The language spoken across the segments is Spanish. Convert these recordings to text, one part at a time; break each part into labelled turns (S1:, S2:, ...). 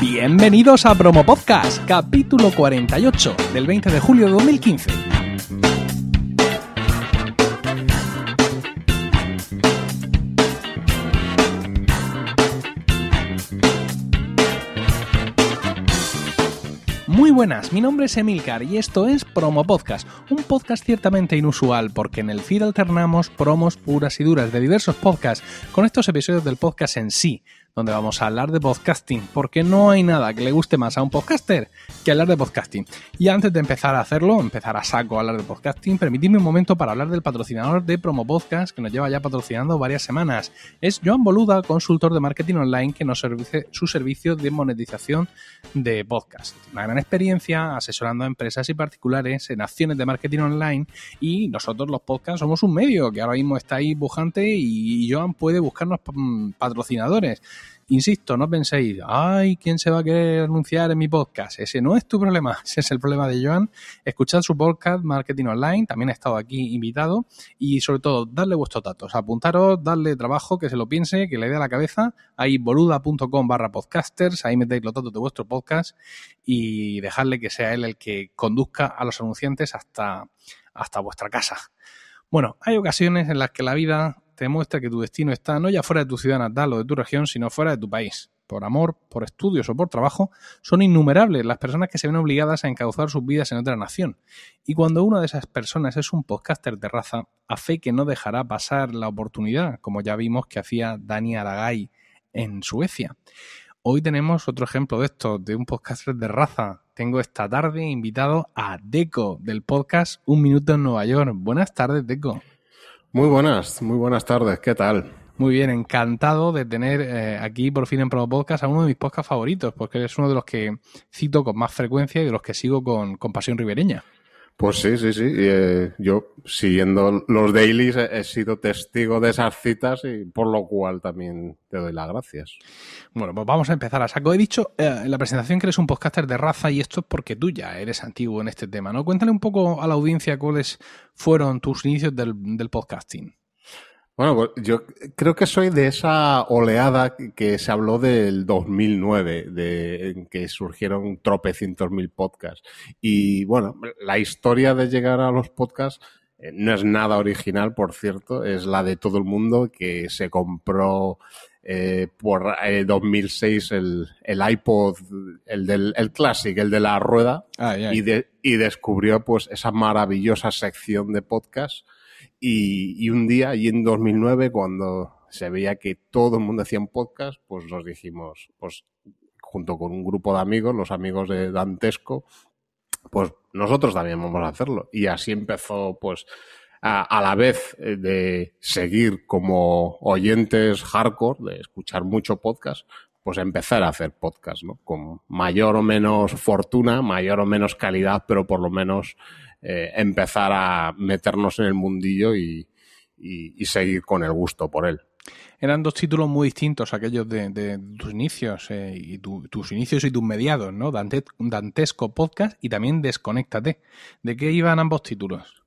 S1: Bienvenidos a Promo Podcast, capítulo 48 del 20 de julio de 2015. Muy buenas, mi nombre es Emilcar y esto es Promo Podcast, un podcast ciertamente inusual porque en el feed alternamos promos puras y duras de diversos podcasts con estos episodios del podcast en sí, donde vamos a hablar de podcasting, porque no hay nada que le guste más a un podcaster que hablar de podcasting. Y antes de empezar a hacerlo, empezar a saco a hablar de podcasting, permitidme un momento para hablar del patrocinador de Promo Podcast, que nos lleva ya patrocinando varias semanas. Es Joan Boluda, consultor de marketing online, que nos service su servicio de monetización de podcast. Una gran experiencia asesorando a empresas y particulares en acciones de marketing online y nosotros los podcasts somos un medio que ahora mismo está ahí bujante y Joan puede buscarnos mm, patrocinadores. Insisto, no penséis, ay, ¿quién se va a querer anunciar en mi podcast? Ese no es tu problema, ese es el problema de Joan. Escuchad su podcast Marketing Online, también ha estado aquí invitado y sobre todo, darle vuestros datos, apuntaros, darle trabajo, que se lo piense, que le dé a la cabeza. Ahí boluda.com barra podcasters, ahí metéis los datos de vuestro podcast y dejadle que sea él el que conduzca a los anunciantes hasta, hasta vuestra casa. Bueno, hay ocasiones en las que la vida te muestra que tu destino está no ya fuera de tu ciudad natal o de tu región, sino fuera de tu país. Por amor, por estudios o por trabajo, son innumerables las personas que se ven obligadas a encauzar sus vidas en otra nación. Y cuando una de esas personas es un podcaster de raza, a fe que no dejará pasar la oportunidad, como ya vimos que hacía Dani Aragay en Suecia. Hoy tenemos otro ejemplo de esto, de un podcaster de raza. Tengo esta tarde invitado a Deco del podcast Un Minuto en Nueva York. Buenas tardes, Deco.
S2: Muy buenas, muy buenas tardes, ¿qué tal?
S1: Muy bien, encantado de tener eh, aquí por fin en Promo Podcast a uno de mis podcasts favoritos, porque es uno de los que cito con más frecuencia y de los que sigo con, con pasión ribereña.
S2: Pues sí, sí, sí. Eh, yo, siguiendo los dailies, he, sido testigo de esas citas y por lo cual también te doy las gracias.
S1: Bueno, pues vamos a empezar a saco. He dicho eh, en la presentación que eres un podcaster de raza y esto es porque tú ya eres antiguo en este tema, ¿no? Cuéntale un poco a la audiencia cuáles fueron tus inicios del, del podcasting.
S2: Bueno, pues yo creo que soy de esa oleada que se habló del 2009, de, en que surgieron tropecientos mil podcasts. Y bueno, la historia de llegar a los podcasts eh, no es nada original, por cierto, es la de todo el mundo que se compró eh, por eh, 2006 el, el, iPod, el del el Classic, el de la rueda,
S1: ay.
S2: Y, de, y descubrió pues esa maravillosa sección de podcasts y, y, un día, y en 2009, cuando se veía que todo el mundo hacía un podcast, pues nos dijimos, pues junto con un grupo de amigos, los amigos de Dantesco, pues nosotros también vamos a hacerlo. Y así empezó, pues, a, a, la vez de seguir como oyentes hardcore, de escuchar mucho podcast, pues empezar a hacer podcast, ¿no? Con mayor o menos fortuna, mayor o menos calidad, pero por lo menos eh, empezar a meternos en el mundillo y, y, y, seguir con el gusto por él.
S1: Eran dos títulos muy distintos, aquellos de, de tus inicios eh, y tu, tus inicios y tus mediados, ¿no? Dante, Dantesco Podcast y también Desconéctate. ¿De qué iban ambos títulos?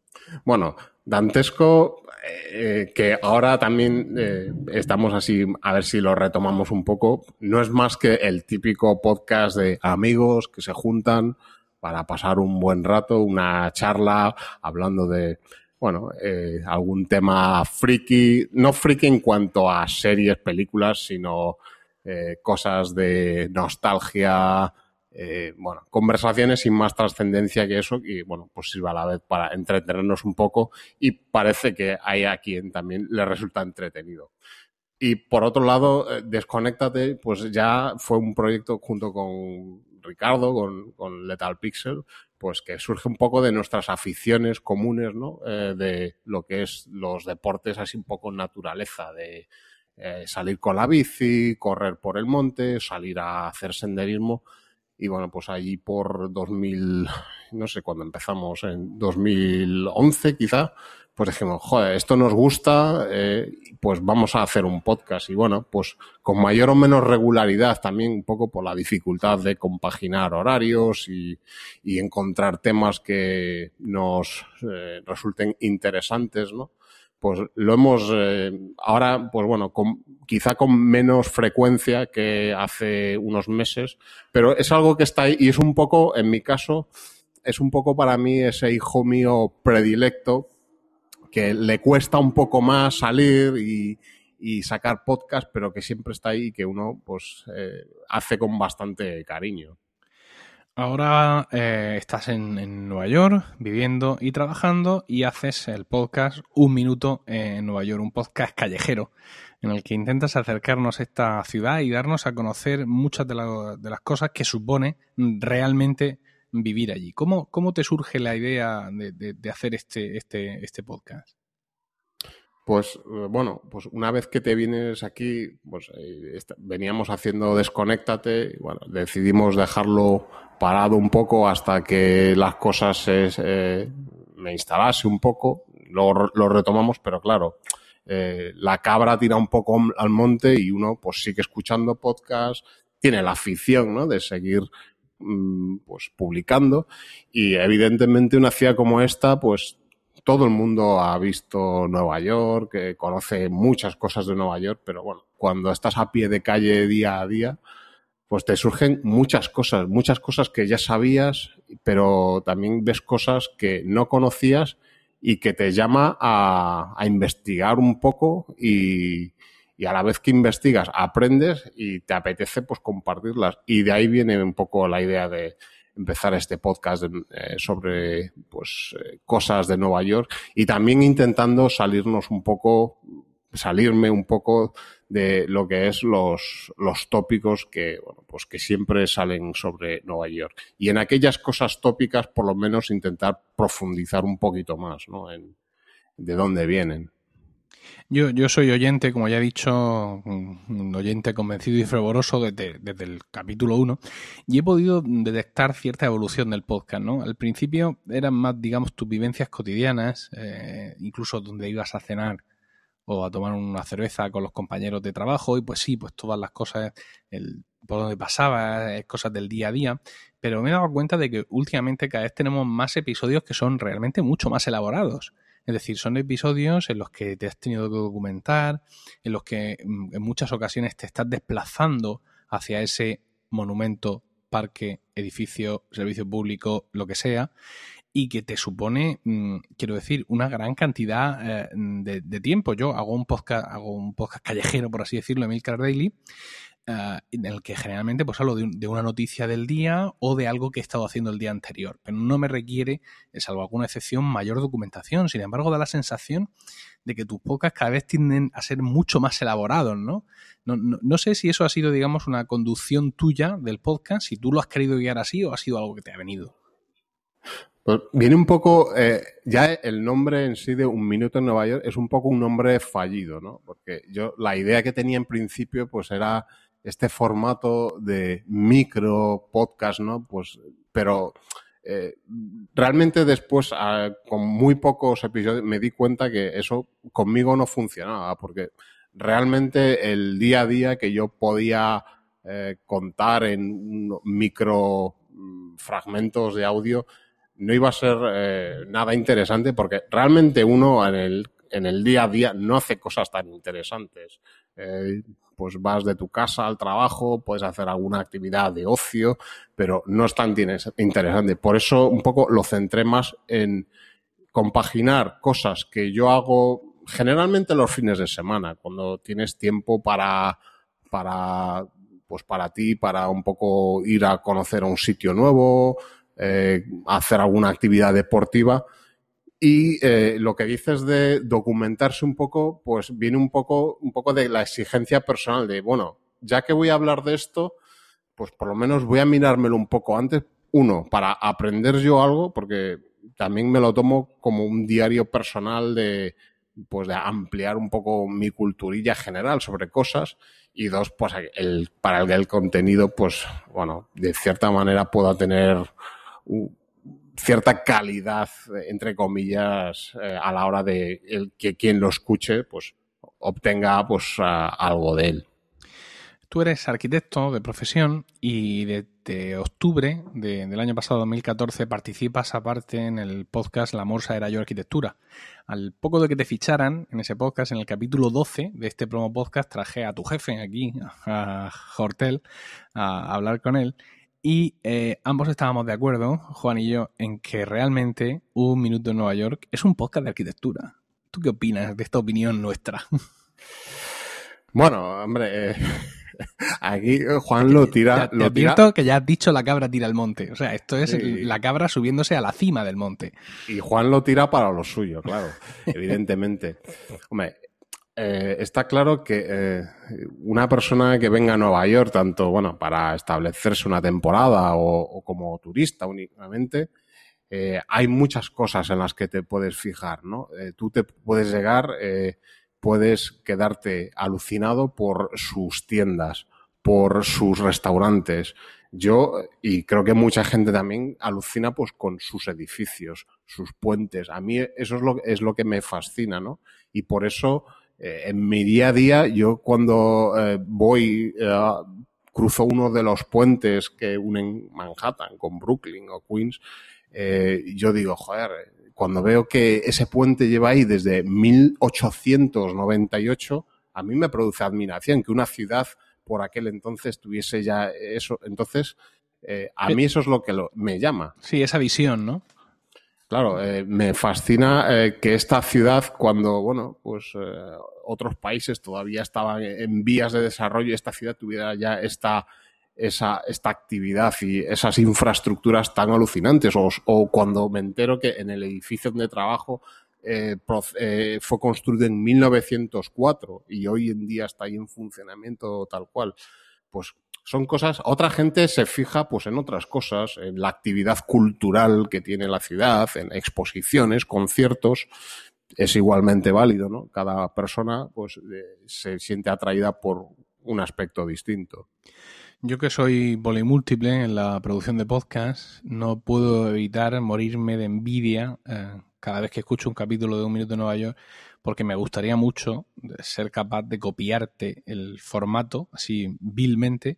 S2: Bueno, Dantesco, eh, que ahora también eh, estamos así, a ver si lo retomamos un poco, no es más que el típico podcast de amigos que se juntan para pasar un buen rato, una charla hablando de, bueno, eh, algún tema friki, no friki en cuanto a series, películas, sino eh, cosas de nostalgia, eh, bueno, conversaciones sin más trascendencia que eso y bueno, pues sirva a la vez para entretenernos un poco y parece que hay a quien también le resulta entretenido. Y por otro lado, eh, Desconéctate, pues ya fue un proyecto junto con Ricardo, con, con, Lethal Pixel, pues que surge un poco de nuestras aficiones comunes, ¿no? Eh, de lo que es los deportes así un poco naturaleza, de eh, salir con la bici, correr por el monte, salir a hacer senderismo. Y bueno, pues allí por 2000, no sé cuándo empezamos, en 2011 quizá, pues dijimos, joder, esto nos gusta, eh, pues vamos a hacer un podcast. Y bueno, pues con mayor o menos regularidad, también un poco por la dificultad de compaginar horarios y, y encontrar temas que nos eh, resulten interesantes, ¿no? Pues lo hemos, eh, ahora, pues bueno, con, quizá con menos frecuencia que hace unos meses, pero es algo que está ahí y es un poco, en mi caso, es un poco para mí ese hijo mío predilecto que le cuesta un poco más salir y, sacar podcast, pero que siempre está ahí y que uno pues eh, hace con bastante cariño.
S1: Ahora eh, estás en, Nueva York viviendo y trabajando y haces el podcast Un Minuto en Nueva York, un podcast callejero en el que intentas acercarnos a esta ciudad y darnos a conocer muchas de las cosas que supone realmente vivir allí. ¿Cómo, cómo te surge la idea de, hacer este, este, este podcast?
S2: Pues eh, bueno, pues una vez que te vienes aquí, pues eh, veníamos haciendo Desconéctate bueno, decidimos dejarlo parado un poco hasta que las cosas se, me instalase un poco, luego lo retomamos, pero claro, eh, la cabra tira un poco al monte y uno pues sigue escuchando podcast, tiene la afición, ¿no? De seguir pues publicando. Y evidentemente una ciudad como esta pues todo el mundo ha visto Nueva York, que conoce muchas cosas de Nueva York, pero bueno, cuando estás a pie de calle día a día, pues te surgen muchas cosas, muchas cosas que ya sabías, pero también ves cosas que no conocías y que te llama a, a investigar un poco y, y a la vez que investigas aprendes y te apetece pues compartirlas. Y de ahí viene un poco la idea de empezar este podcast eh, sobre pues eh, cosas de Nueva York y también intentando salirnos un poco salirme un poco de lo que es los, los tópicos que, bueno, pues que siempre salen sobre Nueva York. Y en aquellas cosas tópicas, por lo menos intentar profundizar un poquito más, ¿no? En de dónde vienen.
S1: Yo, yo soy oyente, como ya he dicho, un oyente convencido y fervoroso desde, el capítulo 1 y he podido detectar cierta evolución del podcast, ¿no? Al principio eran más, digamos, tus vivencias cotidianas, eh, incluso donde ibas a cenar o a tomar una cerveza con los compañeros de trabajo y pues sí, pues todas las cosas, el, por donde pasaba, cosas del día a día, pero me he dado cuenta de que últimamente cada vez tenemos más episodios que son realmente mucho más elaborados. Es decir, son episodios en los que te has tenido que documentar, en los que mm, en muchas ocasiones te estás desplazando hacia ese monumento, parque, edificio, servicio público, lo que sea, y que te supone, mm, quiero decir, una gran cantidad eh, de, tiempo. Yo hago un podcast, hago un podcast callejero, por así decirlo, Emilcar Daily, eh, en el que generalmente pues hablo de, una noticia del día o de algo que he estado haciendo el día anterior, pero no me requiere, salvo alguna excepción, mayor documentación. Sin embargo, da la sensación de que tus podcasts cada vez tienden a ser mucho más elaborados, ¿no? No, no sé si eso ha sido, digamos, una conducción tuya del podcast, si tú lo has querido guiar así o ha sido algo que te ha venido.
S2: Pues viene un poco, eh, ya el nombre en sí de Un Minuto en Nueva York es un poco un nombre fallido, ¿no? Porque yo, la idea que tenía en principio, pues era este formato de micro podcast, ¿no? Pues, pero eh, realmente después, con muy pocos episodios, me di cuenta que eso conmigo no funcionaba, porque realmente el día a día que yo podía eh, contar en micro mm, fragmentos de audio no iba a ser eh, nada interesante porque realmente uno en el, en el día a día no hace cosas tan interesantes. Eh, pues vas de tu casa al trabajo, puedes hacer alguna actividad de ocio, pero no es tan interesante. Por eso un poco lo centré más en compaginar cosas que yo hago generalmente los fines de semana, cuando tienes tiempo para, para, pues para ti, para un poco ir a conocer un sitio nuevo, eh, hacer alguna actividad deportiva y eh, lo que dices de documentarse un poco, pues viene un poco, un poco de la exigencia personal de, bueno, ya que voy a hablar de esto, pues por lo menos voy a mirármelo un poco antes. Uno, para aprender yo algo, porque también me lo tomo como un diario personal de, pues de ampliar un poco mi culturilla general sobre cosas. Y dos, pues el, para el, el contenido, pues, bueno, de cierta manera pueda tener cierta calidad, entre comillas, a la hora de que quien lo escuche, pues obtenga pues algo de él.
S1: Tú eres arquitecto de profesión y desde octubre del año pasado, 2014, participas aparte en el podcast La Morsa era yo arquitectura. Al poco de que te ficharan en ese podcast, en el capítulo 12 de este promo podcast, traje a tu jefe aquí, a Hortel, a hablar con él. Y eh, ambos estábamos de acuerdo, Juan y yo, en que realmente Un Minuto en Nueva York es un podcast de arquitectura. ¿Tú qué opinas de esta opinión nuestra?
S2: Bueno, hombre, eh, Aquí Juan lo tira.
S1: lo tira... que ya has dicho la cabra tira al monte. O sea, esto es la cabra subiéndose a la cima del monte.
S2: Y Juan lo tira para lo suyo, claro, evidentemente. Hombre, eh, está claro que eh, una persona que venga a Nueva York, tanto bueno, para establecerse una temporada o, como turista únicamente, hay muchas cosas en las que te puedes fijar, ¿no? tú te puedes llegar puedes quedarte alucinado por sus tiendas, por sus restaurantes. Yo, y creo que mucha gente también alucina pues con sus edificios, sus puentes. A mí eso es lo, es lo que me fascina, ¿no? Y por eso, eh, en mi día a día, yo cuando eh, voy, eh, cruzo uno de los puentes que unen Manhattan con Brooklyn o Queens, yo digo, joder, cuando veo que ese puente lleva ahí desde 1898, a mí me produce admiración que una ciudad por aquel entonces tuviese ya eso. Entonces, eh, a mí eso es lo que me llama.
S1: Sí, esa visión, ¿no?
S2: Claro, eh, me fascina eh, que esta ciudad, cuando, bueno, pues otros países todavía estaban en vías de desarrollo, esta ciudad tuviera ya esta esa, esta actividad y esas infraestructuras tan alucinantes. O, cuando me entero que en el edificio donde trabajo eh, eh, fue construido en 1904 y hoy en día está ahí en funcionamiento tal cual. Pues son cosas, otra gente se fija pues en otras cosas, en la actividad cultural que tiene la ciudad, en exposiciones, conciertos, es igualmente válido, ¿no? Cada persona pues eh, se siente atraída por un aspecto distinto.
S1: Yo que soy polimúltiple en la producción de podcast, no puedo evitar morirme de envidia eh, cada vez que escucho un capítulo de Un Minuto de Nueva York, porque me gustaría mucho ser capaz de copiarte el formato, así vilmente,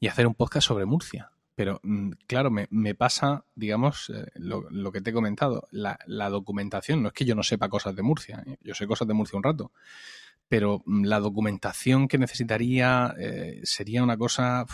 S1: y hacer un podcast sobre Murcia. Pero mm, claro, me, pasa, digamos, eh, lo, que te he comentado, la, documentación. No es que yo no sepa cosas de Murcia, ¿eh? yo sé cosas de Murcia un rato, pero mm, la documentación que necesitaría eh, sería una cosa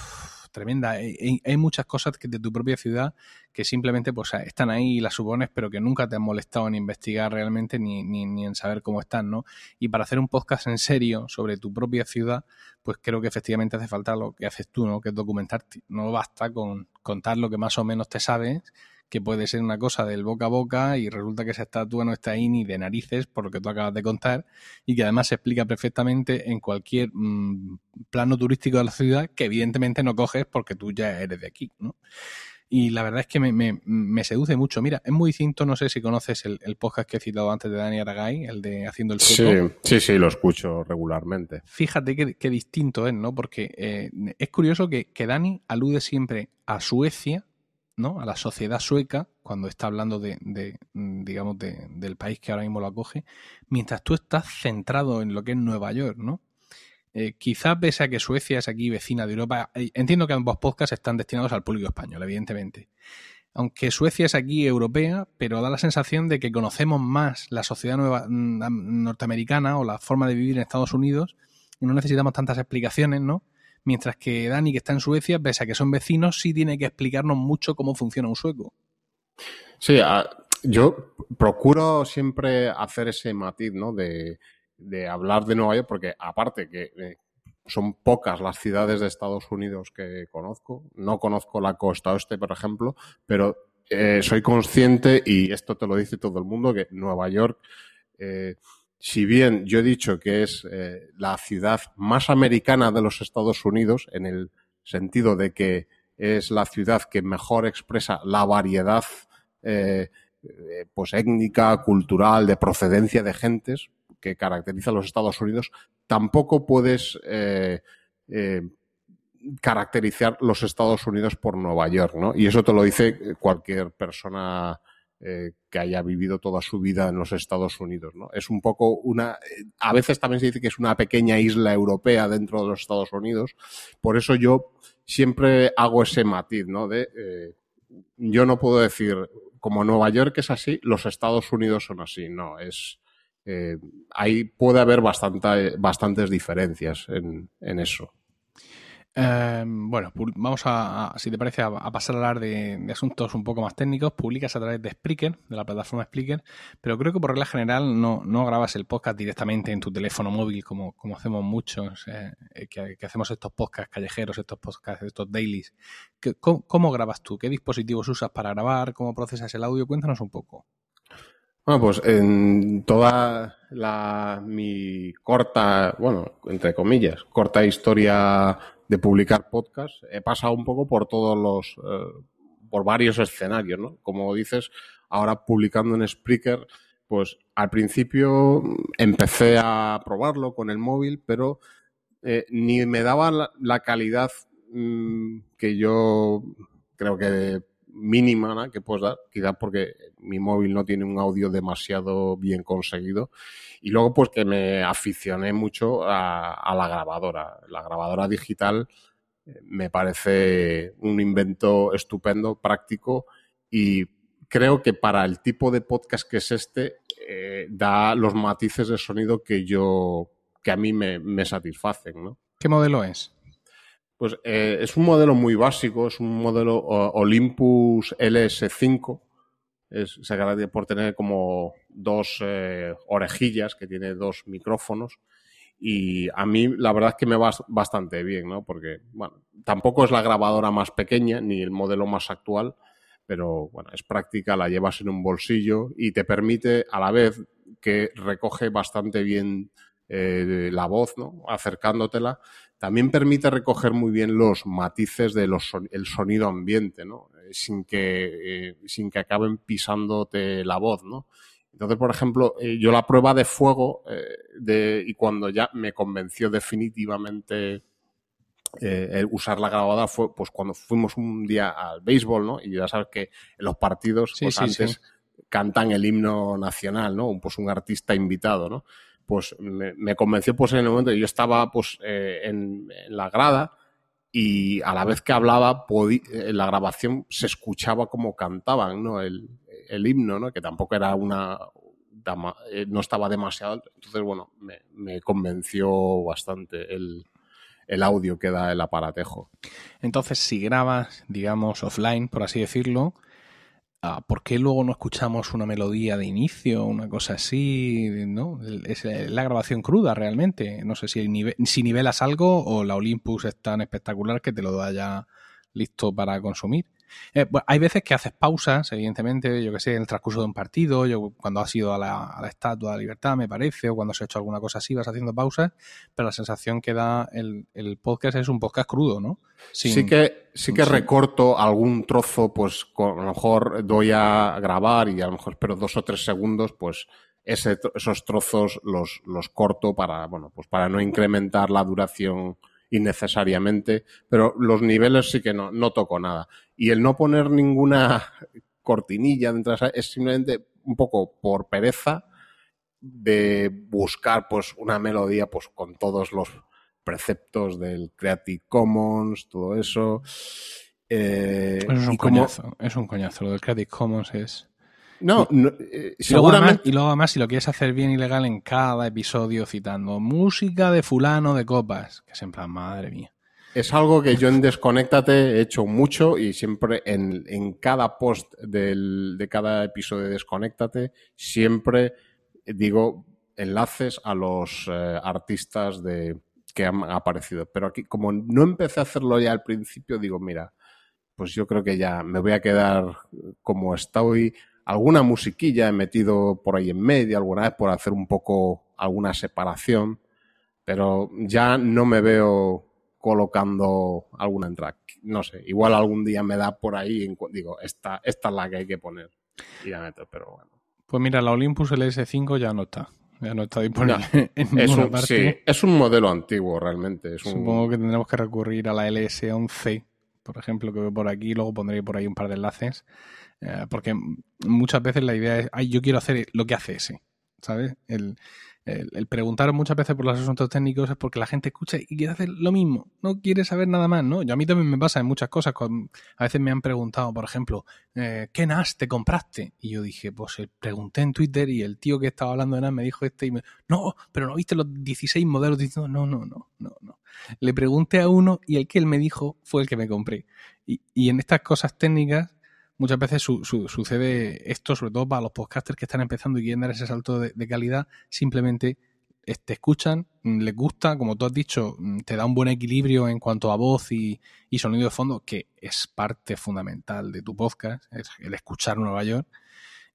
S1: tremenda. Hay, muchas cosas que de tu propia ciudad que simplemente pues, están ahí y las supones, pero que nunca te han molestado en investigar realmente ni, ni, ni, en saber cómo están, ¿no? Y para hacer un podcast en serio sobre tu propia ciudad, pues creo que efectivamente hace falta lo que haces tú, ¿no? Que es documentarte. No basta con contar lo que más o menos te sabes que puede ser una cosa del boca a boca y resulta que esa estatua no está ahí ni de narices, por lo que tú acabas de contar, y que además se explica perfectamente en cualquier mm, plano turístico de la ciudad que evidentemente no coges porque tú ya eres de aquí, ¿no? Y la verdad es que me, seduce mucho. Mira, es muy distinto, no sé si conoces el, podcast que he citado antes de Dani Aragay, el de Haciendo el
S2: Sueco. Sí, sí, sí, lo escucho regularmente.
S1: Fíjate qué, distinto es, ¿no? Porque eh, es curioso que, que Dani alude siempre a Suecia a la sociedad sueca cuando está hablando de, mm, digamos, del país que ahora mismo lo acoge, mientras tú estás centrado en lo que es Nueva York, ¿no? Eh, quizás pese a que Suecia es aquí vecina de Europa, eh, entiendo que ambos podcasts están destinados al público español, evidentemente. Aunque Suecia es aquí europea, pero da la sensación de que conocemos más la sociedad nueva, mm, norteamericana o la forma de vivir en Estados Unidos y no necesitamos tantas explicaciones, ¿no? Mientras que Dani, que está en Suecia, pese a que son vecinos, sí tiene que explicarnos mucho cómo funciona un sueco.
S2: Sí, yo procuro siempre hacer ese matiz, ¿no? De, hablar de Nueva York, porque aparte que eh, son pocas las ciudades de Estados Unidos que conozco, no conozco la costa oeste, por ejemplo, pero eh, soy consciente, y esto te lo dice todo el mundo, que Nueva York... Eh, si bien yo he dicho que es eh, la ciudad más americana de los Estados Unidos, en el sentido de que es la ciudad que mejor expresa la variedad eh, eh, pues étnica, cultural, de procedencia de gentes que caracteriza a los Estados Unidos, tampoco puedes caracterizar los Estados Unidos por Nueva York, ¿no? Y eso te lo dice cualquier persona eh, que haya vivido toda su vida en los Estados Unidos, ¿no? Es un poco una, a veces también se dice que es una pequeña isla europea dentro de los Estados Unidos, por eso yo siempre hago ese matiz, ¿no? De, eh, yo no puedo decir, como Nueva York es así, los Estados Unidos son así, no, es, eh, ahí puede haber bastante, bastantes diferencias en, en eso.
S1: Em, bueno, vamos a, si te parece, a, pasar a hablar de, asuntos un poco más técnicos. Publicas a través de Spreaker, de la plataforma Spreaker, pero creo que por regla general no, no grabas el podcast directamente en tu teléfono móvil como, como hacemos muchos, eh, que, hacemos estos podcasts callejeros, estos podcasts, estos dailies. ¿Cómo, ¿Cómo grabas tú? ¿Qué dispositivos usas para grabar? ¿Cómo procesas el audio? Cuéntanos un poco.
S2: Bueno, pues en toda la mi corta, bueno, entre comillas, corta historia de publicar podcast, he pasado un poco por todos los, eh, por varios escenarios, ¿no? Como dices, ahora publicando en Spreaker, pues al principio empecé a probarlo con el móvil, pero eh, ni me daba la, calidad mm, que yo creo que mínima que puedes dar, quizás porque mi móvil no tiene un audio demasiado bien conseguido. Y luego, pues que me aficioné mucho a, la grabadora. La grabadora digital eh, me parece un invento estupendo, práctico y creo que para el tipo de podcast que es este, eh, da los matices de sonido que yo, que a mí me, me satisfacen, ¿no?
S1: ¿Qué modelo es?
S2: Pues eh, es un modelo muy básico, es un modelo Olympus LS5. Es, se caracteriza por tener como dos eh, orejillas, que tiene dos micrófonos. Y a mí la verdad es que me va bastante bien, ¿no? Porque, bueno, tampoco es la grabadora más pequeña ni el modelo más actual, pero bueno, es práctica, la llevas en un bolsillo y te permite a la vez que recoge bastante bien eh, la voz, ¿no? Acercándotela, también permite recoger muy bien los matices del el sonido ambiente, ¿no? Eh, sin que, eh, sin que acaben pisándote la voz, ¿no? Entonces, por ejemplo, eh, yo la prueba de fuego de, y cuando ya me convenció definitivamente usar la grabadora fue pues cuando fuimos un día al béisbol, ¿no? Y ya sabes que en los partidos pues antes cantan el himno nacional, ¿no? Pues un artista invitado, ¿no? Pues me, convenció pues en el momento yo estaba pues eh, en, la grada y a la vez que hablaba en la grabación se escuchaba como cantaban ¿no? el, himno ¿no? que tampoco era una eh, no estaba demasiado entonces bueno me, convenció bastante el, el audio que da el aparatejo
S1: entonces si grabas digamos offline por así decirlo Ah, ¿por qué luego no escuchamos una melodía de inicio, una cosa así? ¿no? Es la grabación cruda realmente. No sé si, si nivelas algo o la Olympus es tan espectacular que te lo da ya listo para consumir. Eh, hay veces que haces pausas, evidentemente, yo que sé, en el transcurso de un partido, yo cuando has ido a la, Estatua de la Libertad, me parece, o cuando has hecho alguna cosa así, vas haciendo pausas, pero la sensación que da el, podcast es un podcast crudo, ¿no?
S2: sí que, sí que recorto algún trozo, pues a lo mejor doy a grabar y a lo mejor espero dos o tres segundos, pues esos trozos los, los corto para, bueno, pues para no incrementar la duración innecesariamente, pero los niveles sí que no, no toco nada. Y el no poner ninguna cortinilla dentro de es simplemente un poco por pereza de buscar pues una melodía pues con todos los preceptos del Creative Commons, todo eso.
S1: Eh, es un coñazo, es un coñazo. Lo del Creative Commons es
S2: no,
S1: eh, seguramente. y luego además, si lo quieres hacer bien ilegal en cada episodio citando música de fulano de copas, que es en plan, madre mía.
S2: Es algo que yo en Desconéctate he hecho mucho y siempre en, en cada post del, de cada episodio de Desconéctate, siempre digo enlaces a los eh, artistas de, que han aparecido. Pero aquí, como no empecé a hacerlo ya al principio, digo, mira, pues yo creo que ya me voy a quedar como estoy alguna musiquilla he metido por ahí en medio alguna vez por hacer un poco alguna separación, pero ya no me veo colocando alguna entrada. No sé, igual algún día me da por ahí digo, esta, esta es la que hay que poner. Y la meto, pero bueno.
S1: Pues mira, la Olympus LS5 ya no está. Ya no está disponible en
S2: Es un,
S1: parte.
S2: sí, es un modelo antiguo realmente. Es un-
S1: Supongo que tendremos que recurrir a la LS11, por ejemplo, que veo por aquí, luego pondré por ahí un par de enlaces, eh, porque muchas veces la idea es, ay, yo quiero hacer lo que hace ese, ¿sabes? El, el- el preguntar muchas veces por los asuntos técnicos es porque la gente escucha y quiere hacer lo mismo, no quiere saber nada más, ¿no? Yo a mí también me pasa en muchas cosas, con- a veces me han preguntado, por ejemplo, eh, ¿qué NAS te compraste? Y yo dije, pues eh, pregunté en Twitter y el tío que estaba hablando de NAS me dijo este y me, no, pero no viste los 16 modelos diciendo, no, no, no, no, no. Le pregunté a uno y el que él me dijo fue el que me compré. Y, y en estas cosas técnicas muchas veces su- su- sucede esto, sobre todo para los podcasters que están empezando y quieren dar ese salto de, calidad, simplemente eh, te escuchan, mm, les gusta, como tú has dicho, mm, te da un buen equilibrio en cuanto a voz y, y sonido de fondo, que es parte fundamental de tu podcast, es el escuchar Nueva York,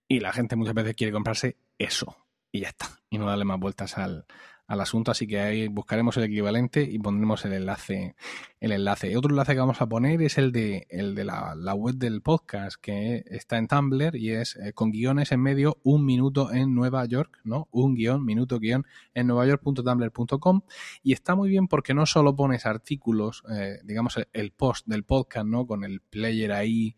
S1: y la gente muchas veces quiere comprarse eso, y ya está, y no darle más vueltas al, al asunto, así que ahí buscaremos el equivalente y pondremos el enlace, el enlace. Otro enlace que vamos a poner es el de, el de la, web del podcast, que está en Tumblr y es eh, con guiones en medio, un minuto en Nueva York, ¿no? Un guion, minuto guion en nuevayork.tumblr.com y está muy bien porque no solo pones artículos, eh, digamos el, el post del podcast, ¿no? Con el player ahí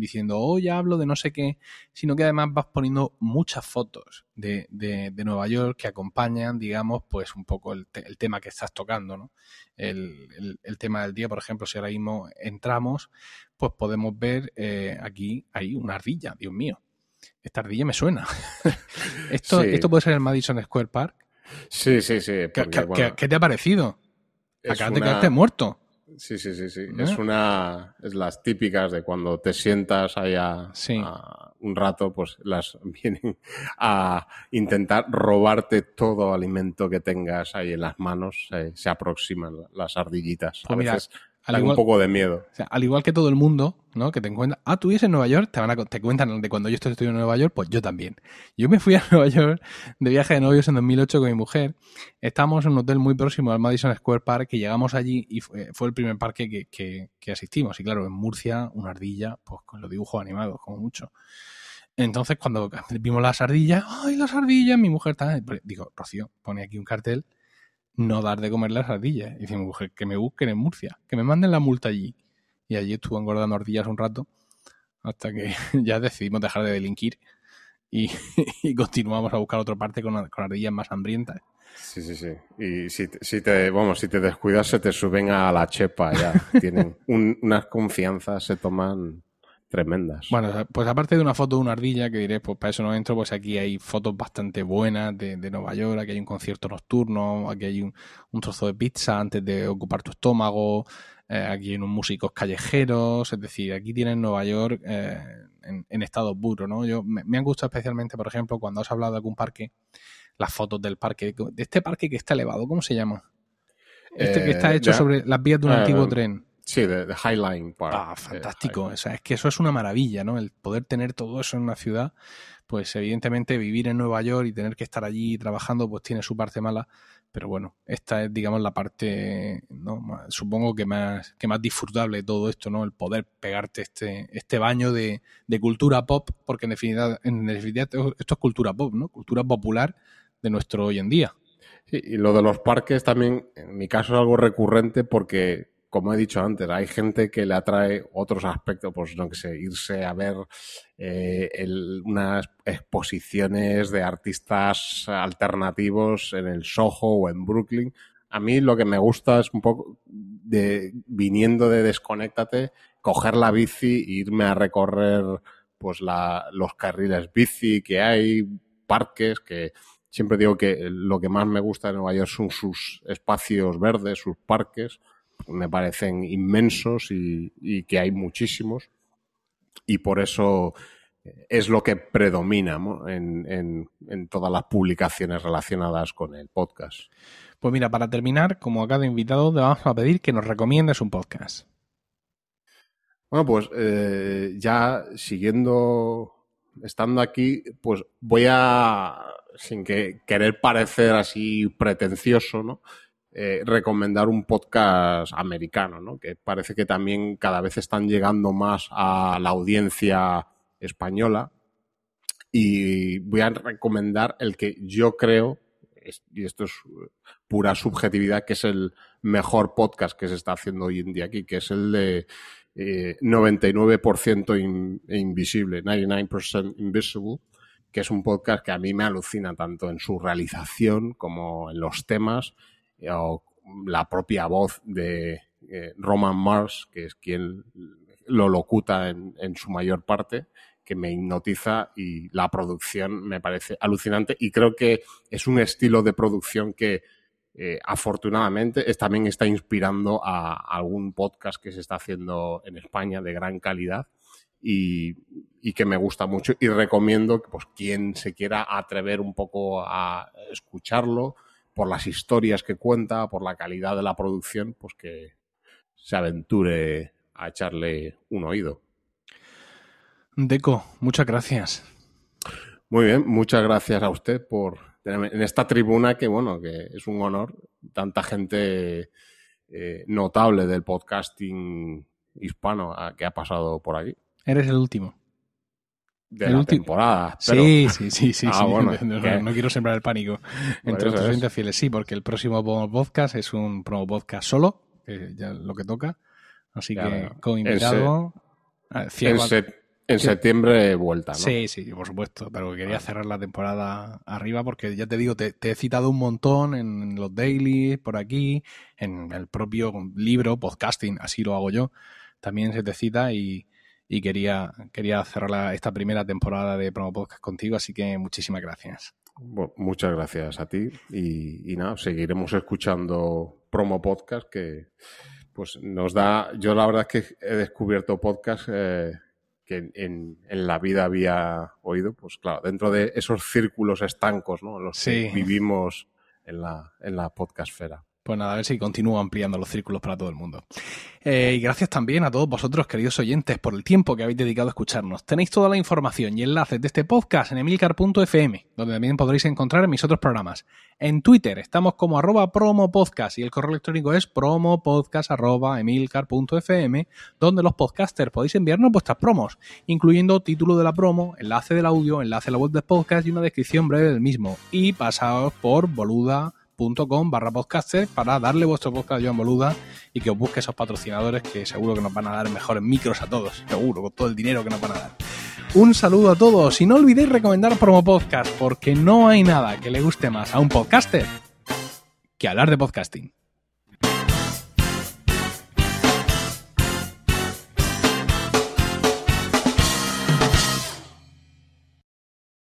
S1: diciendo, hoy hablo de no sé qué, sino que además vas poniendo muchas fotos de, de, de Nueva York que acompañan, digamos, pues un poco el, te- el tema que estás tocando, ¿no? El, el- el tema del día, por ejemplo, si ahora mismo entramos, pues podemos ver eh, aquí hay una ardilla, Dios mío. Esta ardilla me suena. esto,
S2: Sí.
S1: esto puede ser el Madison Square Park.
S2: Sí, sí, sí.
S1: ¿Qué,
S2: porque,
S1: qué-
S2: bueno,
S1: qué te ha parecido? Acabas de
S2: una-
S1: quedarte muerto.
S2: Sí, sí, sí, sí. Es una. Es las típicas de cuando te sientas ahí a,
S1: Sí.
S2: a un rato, pues las vienen a intentar robarte todo alimento que tengas ahí en las manos. eh, se aproximan las ardillitas.
S1: Pues
S2: a
S1: mira,
S2: veces
S1: Al igual,
S2: un poco de miedo.
S1: o sea, al igual que todo el mundo, ¿no? Que te encuentran, ah, tú vives en Nueva York, te van a, te cuentan de cuando yo estoy en Nueva York, pues yo también. Yo me fui a Nueva York de viaje de novios en 2008 con mi mujer. Estábamos en un hotel muy próximo al Madison Square Park, que llegamos allí y fue, fue el primer parque que, que- que asistimos. Y claro, en Murcia, una ardilla, pues con los dibujos animados, como mucho. Entonces, cuando vimos las ardillas, ¡ay, las ardillas! Mi mujer está. Digo, Rocío, pone aquí un cartel no dar de comer las ardillas. Y dice mi mujer, que me busquen en Murcia, que me manden la multa allí. Y allí estuvo engordando ardillas un rato, hasta que ya decidimos dejar de delinquir y, y continuamos a buscar otra parte con, con ardillas más hambrientas.
S2: Sí, sí, sí. Y si, te- si te, vamos, si te descuidas, se te suben a la chepa ya. Tienen un- unas confianzas, se toman tremendas.
S1: Bueno, pues aparte de una foto de una ardilla, que diré, pues para eso no entro, pues aquí hay fotos bastante buenas de, de Nueva York, aquí hay un concierto nocturno, aquí hay un, un trozo de pizza antes de ocupar tu estómago, eh, aquí hay unos músicos callejeros, es decir, aquí tienes Nueva York eh, en, en estado puro, ¿no? Yo, me, me han gustado especialmente, por ejemplo, cuando has hablado de algún parque, las fotos del parque, de este parque que está elevado, ¿cómo se llama? Este que
S2: Eh,
S1: está hecho
S2: ya-
S1: sobre las vías de un
S2: eh,
S1: antiguo tren.
S2: Sí, de, de Highline Park.
S1: Ah,
S2: Eh,
S1: fantástico. O sea, es que eso es una maravilla, ¿no? El poder tener todo eso en una ciudad, pues evidentemente vivir en Nueva York y tener que estar allí trabajando, pues tiene su parte mala. Pero bueno, esta es, digamos, la parte, ¿no? Más- supongo que más, que más disfrutable de todo esto, ¿no? El poder pegarte este, este baño de, de cultura pop, porque en definitiva, en definitiva esto es cultura pop, ¿no? Cultura popular de nuestro hoy en día.
S2: Sí, y lo de los parques también, en mi caso, es algo recurrente porque, como he dicho antes, hay gente que le atrae otros aspectos, pues no que sé, irse a ver eh, unas exposiciones de artistas alternativos en el Soho o en Brooklyn. A mí lo que me gusta es un poco de viniendo de Desconéctate, coger la bici e irme a recorrer pues la, los carriles bici que hay, parques que siempre digo que lo que más me gusta de Nueva York son sus espacios verdes, sus parques. Me parecen inmensos y, y que hay muchísimos. Y por eso es lo que predomina ¿no? en, en, en todas las publicaciones relacionadas con el podcast.
S1: Pues mira, para terminar, como a cada invitado, te vamos a pedir que nos recomiendes un podcast.
S2: Bueno, pues eh, ya siguiendo, estando aquí, pues voy a, sin que querer parecer así pretencioso, ¿no? Eh, recomendar un podcast americano, ¿no? Que parece que también cada vez están llegando más a la audiencia española. Y voy a recomendar el que yo creo y esto es pura subjetividad, que es el mejor podcast que se está haciendo hoy en día aquí, que es el de 99% eh, invisible, 99% invisible, que es un podcast que a mí me alucina tanto en su realización como en los temas, o la propia voz de eh, Roman Mars, que es quien lo locuta en, en su mayor parte, que me hipnotiza y la producción me parece alucinante. Y creo que es un estilo de producción que eh, afortunadamente también está inspirando a, algún podcast que se está haciendo en España de gran calidad y, que me gusta mucho. Y recomiendo que pues quien se quiera atrever un poco a escucharlo por las historias que cuenta, por la calidad de la producción, pues que se aventure a echarle un oído.
S1: Deco, muchas gracias.
S2: Muy bien, muchas gracias a usted por tenerme en esta tribuna que, bueno, que es un honor. Tanta gente eh, notable del podcasting hispano que ha pasado por aquí.
S1: Eres el último.
S2: De la temporada.
S1: Sí, sí, sí, sí. Ah, no, quiero sembrar el pánico entre otros oyentes fieles. Sí, porque el próximo podcast es un promo podcast solo, que ya lo que toca. Así que con invitado.
S2: En septiembre vuelta, ¿no?
S1: Sí, sí, por supuesto, pero quería cerrar la temporada arriba porque ya te digo, te, he citado un montón en los dailies, por aquí, en el propio libro, podcasting, así lo hago yo, también se te cita y, quería, quería cerrar esta primera temporada de Promo Podcast contigo, así que muchísimas gracias.
S2: muchas gracias a ti y, nada, seguiremos escuchando Promo Podcast que pues nos da, yo la verdad es que he descubierto podcast... Eh, que en, la vida había oído, pues claro, dentro de esos círculos estancos, ¿no? Los que vivimos en la, en la podcastfera.
S1: Pues nada, a ver si continúo ampliando los círculos para todo el mundo. Eh, y gracias también a todos vosotros, queridos oyentes, por el tiempo que habéis dedicado a escucharnos. Tenéis toda la información y enlaces de este podcast en emilcar.fm, donde también podréis encontrar mis otros programas. En Twitter estamos como arroba promopodcast y el correo electrónico es promopodcast.emilcar.fm, donde los podcasters podéis enviarnos vuestras promos, incluyendo título de la promo, enlace del audio, enlace a la web del podcast y una descripción breve del mismo. Y pasaos por boluda com barra podcaster para darle vuestro podcast a Joan Boluda y que os busque esos patrocinadores que seguro que nos van a dar mejores micros a todos, seguro, con todo el dinero que nos van a dar. Un saludo a todos y no olvidéis recomendar Promo Podcast porque no hay nada que le guste más a un podcaster que hablar de podcasting.